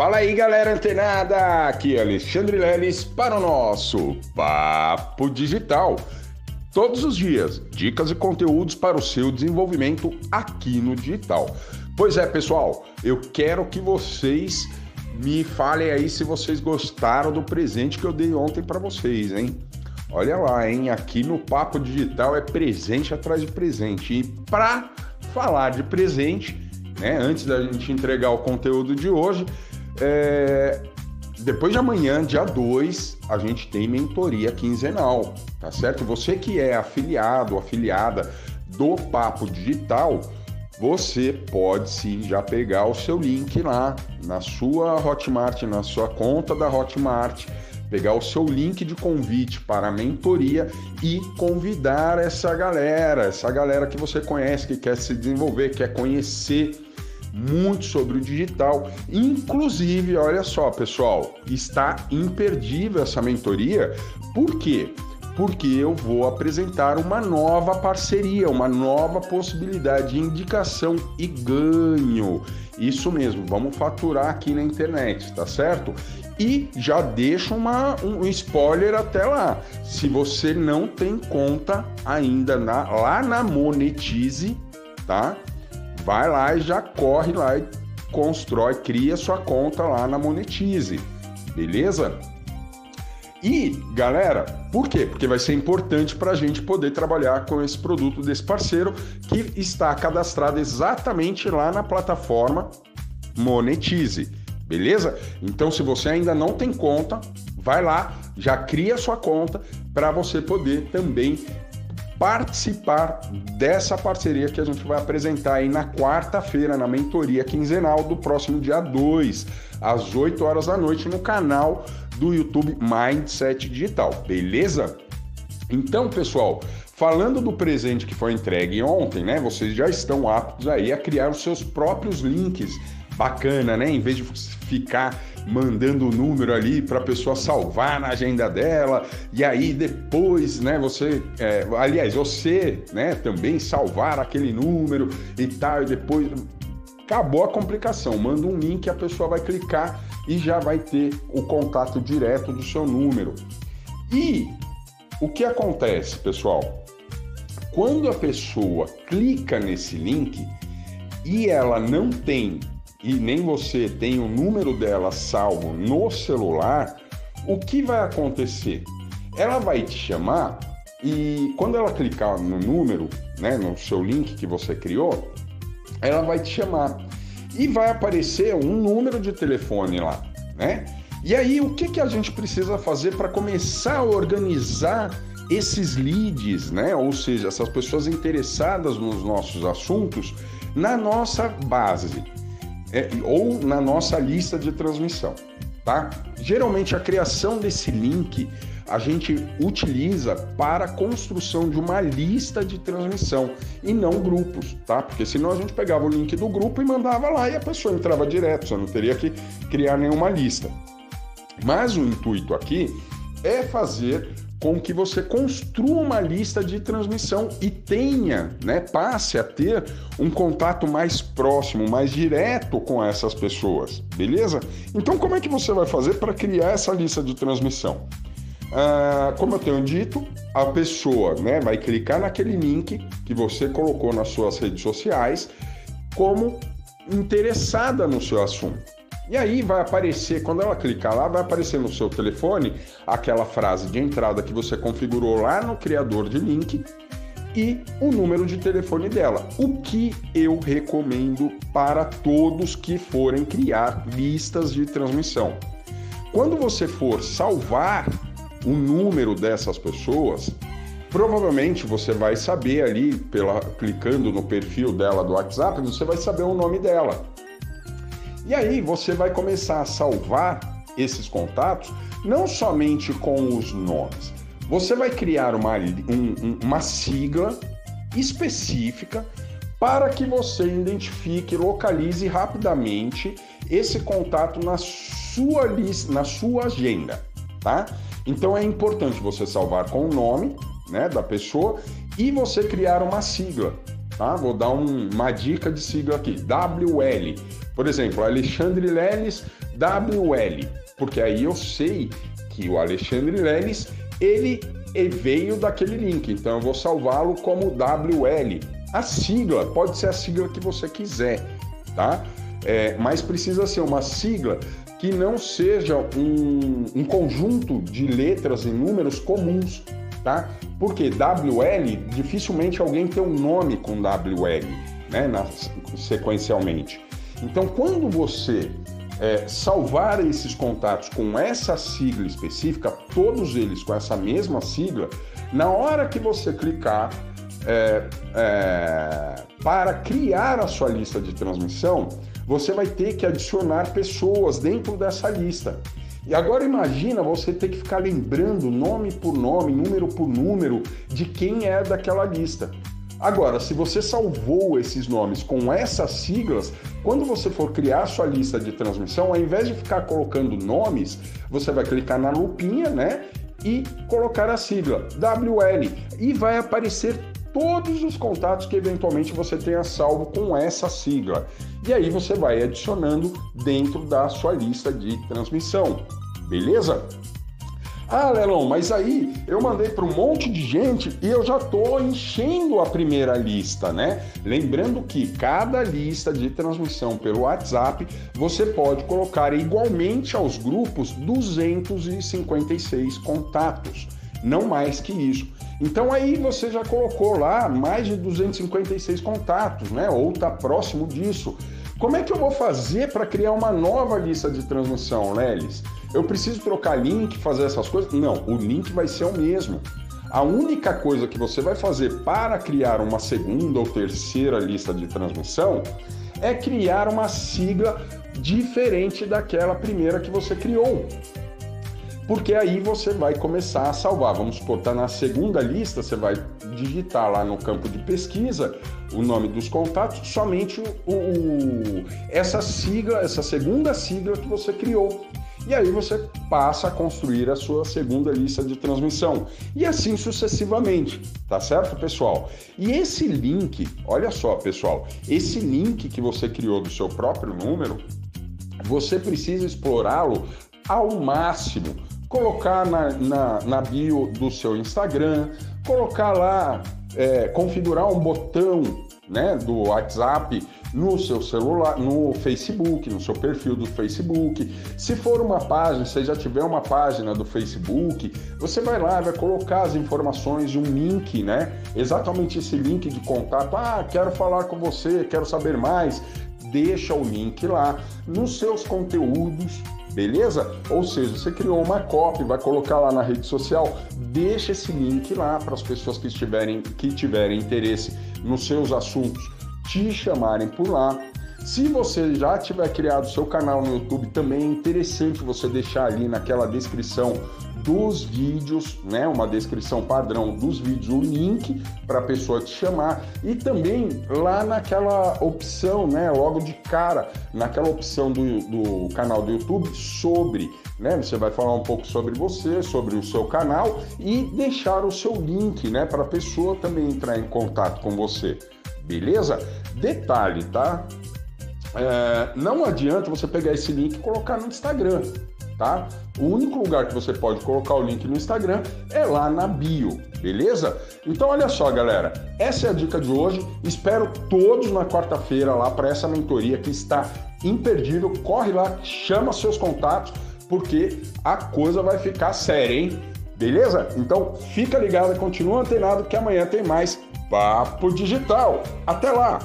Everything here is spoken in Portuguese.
Fala aí, galera antenada! Aqui é Alexandre Leles para o nosso Papo Digital. Todos os dias, dicas e conteúdos para o seu desenvolvimento aqui no digital. Pois é, pessoal, eu quero que vocês me falem aí se vocês gostaram do presente que eu dei ontem para vocês, hein? Olha lá, hein? Aqui no Papo Digital é presente atrás de presente. E para falar de presente, né, antes da gente entregar o conteúdo de hoje, é, depois de amanhã, dia 2, a gente tem mentoria quinzenal, tá certo? Você que é afiliado, afiliada do Papo Digital, você pode sim já pegar o seu link lá na sua Hotmart, na sua conta da Hotmart, pegar o seu link de convite para a mentoria e convidar essa galera, essa galera que você conhece, que quer se desenvolver, quer conhecer muito sobre o digital. Inclusive, olha só, pessoal, está imperdível essa mentoria. Por quê? Porque eu vou apresentar uma nova parceria, uma nova possibilidade de indicação e ganho. Isso mesmo, vamos faturar aqui na internet, tá certo? E já deixo uma, um spoiler até lá. Se você não tem conta ainda na, lá na Monetize, tá? Vai lá e já corre lá e constrói, cria sua conta lá na Monetize, beleza? E, galera, por quê? Porque vai ser importante para a gente poder trabalhar com esse produto desse parceiro que está cadastrado exatamente lá na plataforma Monetize, beleza? Então, se você ainda não tem conta, vai lá, já cria sua conta para você poder também participar dessa parceria que a gente vai apresentar aí na quarta-feira, na mentoria quinzenal do próximo dia 2, às 8 horas da noite, no canal do YouTube Mindset Digital, beleza? Então, pessoal, falando do presente que foi entregue ontem, né? Vocês já estão aptos aí a criar os seus próprios links. Bacana, né? Em vez de ficar mandando o número ali para a pessoa salvar na agenda dela e aí depois, né, você, é, aliás, você, né, também salvar aquele número e tal, e depois acabou a complicação. Manda um link, a pessoa vai clicar e já vai ter o contato direto do seu número. E o que acontece, pessoal? Quando a pessoa clica nesse link e ela não tem e nem você tem o número dela salvo no celular, o que vai acontecer? Ela vai te chamar e quando ela clicar no número, né, no seu link que você criou, ela vai te chamar e vai aparecer um número de telefone lá, né? E aí o que, que a gente precisa fazer para começar a organizar esses leads, né? Ou seja, essas pessoas interessadas nos nossos assuntos na nossa base é, ou na nossa lista de transmissão, tá? Geralmente a criação desse link a gente utiliza para a construção de uma lista de transmissão e não grupos, tá? Porque senão a gente pegava o link do grupo e mandava lá e a pessoa entrava direto, você não teria que criar nenhuma lista. Mas o intuito aqui é fazer com que você construa uma lista de transmissão e tenha, né, passe a ter um contato mais próximo, mais direto com essas pessoas, beleza? Então, como é que você vai fazer para criar essa lista de transmissão? Ah, como eu tenho dito, a pessoa né, vai clicar naquele link que você colocou nas suas redes sociais como interessada no seu assunto. E aí vai aparecer, quando ela clicar lá, vai aparecer no seu telefone aquela frase de entrada que você configurou lá no criador de link e o número de telefone dela. O que eu recomendo para todos que forem criar listas de transmissão. Quando você for salvar o número dessas pessoas, provavelmente você vai saber ali, pela, clicando no perfil dela do WhatsApp, você vai saber o nome dela. E aí você vai começar a salvar esses contatos não somente com os nomes. Você vai criar uma, um, uma sigla específica para que você identifique, localize rapidamente esse contato na sua lista, na sua agenda, tá? Então é importante você salvar com o nome, né, da pessoa e você criar uma sigla, tá? Vou dar um, uma dica de sigla aqui, WL. Por exemplo, Alexandre Leles WL, porque aí eu sei que o Alexandre Leles, ele veio daquele link, então eu vou salvá-lo como WL. A sigla pode ser a sigla que você quiser, tá? É, mas precisa ser uma sigla que não seja um, um conjunto de letras e números comuns, tá? Porque WL, dificilmente alguém tem um nome com WL, né, na, sequencialmente. Então, quando você é, salvar esses contatos com essa sigla específica, todos eles com essa mesma sigla, na hora que você clicar é, é, para criar a sua lista de transmissão, você vai ter que adicionar pessoas dentro dessa lista. E agora imagina você ter que ficar lembrando nome por nome, número por número de quem é daquela lista. Agora, se você salvou esses nomes com essas siglas, quando você for criar sua lista de transmissão, ao invés de ficar colocando nomes, você vai clicar na lupinha, né? E colocar a sigla WL e vai aparecer todos os contatos que eventualmente você tenha salvo com essa sigla. E aí você vai adicionando dentro da sua lista de transmissão. Beleza? Ah, Lelão, mas aí eu mandei para um monte de gente e eu já estou enchendo a primeira lista, né? Lembrando que cada lista de transmissão pelo WhatsApp você pode colocar igualmente aos grupos 256 contatos, não mais que isso. Então aí você já colocou lá mais de 256 contatos, né? Ou está próximo disso. Como é que eu vou fazer para criar uma nova lista de transmissão, Lelis? Eu preciso trocar link, fazer essas coisas? Não, o link vai ser o mesmo. A única coisa que você vai fazer para criar uma segunda ou terceira lista de transmissão é criar uma sigla diferente daquela primeira que você criou porque aí você vai começar a salvar. Vamos supor, está na segunda lista, você vai digitar lá no campo de pesquisa o nome dos contatos, somente o, o, essa sigla, essa segunda sigla que você criou. E aí você passa a construir a sua segunda lista de transmissão. E assim sucessivamente, tá certo, pessoal? E esse link, olha só, pessoal, esse link que você criou do seu próprio número, você precisa explorá-lo ao máximo colocar na, na, na bio do seu Instagram, colocar lá, é, configurar um botão né, do WhatsApp no seu celular, no Facebook, no seu perfil do Facebook. Se for uma página, se já tiver uma página do Facebook, você vai lá, vai colocar as informações um link, né? Exatamente esse link de contato. Ah, quero falar com você, quero saber mais. Deixa o link lá nos seus conteúdos beleza? Ou seja, você criou uma copy, vai colocar lá na rede social, deixa esse link lá para as pessoas que estiverem que tiverem interesse nos seus assuntos te chamarem por lá. Se você já tiver criado seu canal no YouTube, também é interessante você deixar ali naquela descrição dos vídeos, né, uma descrição padrão dos vídeos, o link para a pessoa te chamar. E também lá naquela opção, né, logo de cara, naquela opção do, do canal do YouTube sobre, né, você vai falar um pouco sobre você, sobre o seu canal e deixar o seu link, né, para a pessoa também entrar em contato com você, beleza? Detalhe, tá? É, não adianta você pegar esse link e colocar no Instagram tá? O único lugar que você pode colocar o link no Instagram é lá na bio, beleza? Então olha só, galera, essa é a dica de hoje. Espero todos na quarta-feira lá para essa mentoria que está imperdível. Corre lá, chama seus contatos, porque a coisa vai ficar séria, hein? Beleza? Então fica ligado, continua antenado que amanhã tem mais Papo Digital. Até lá!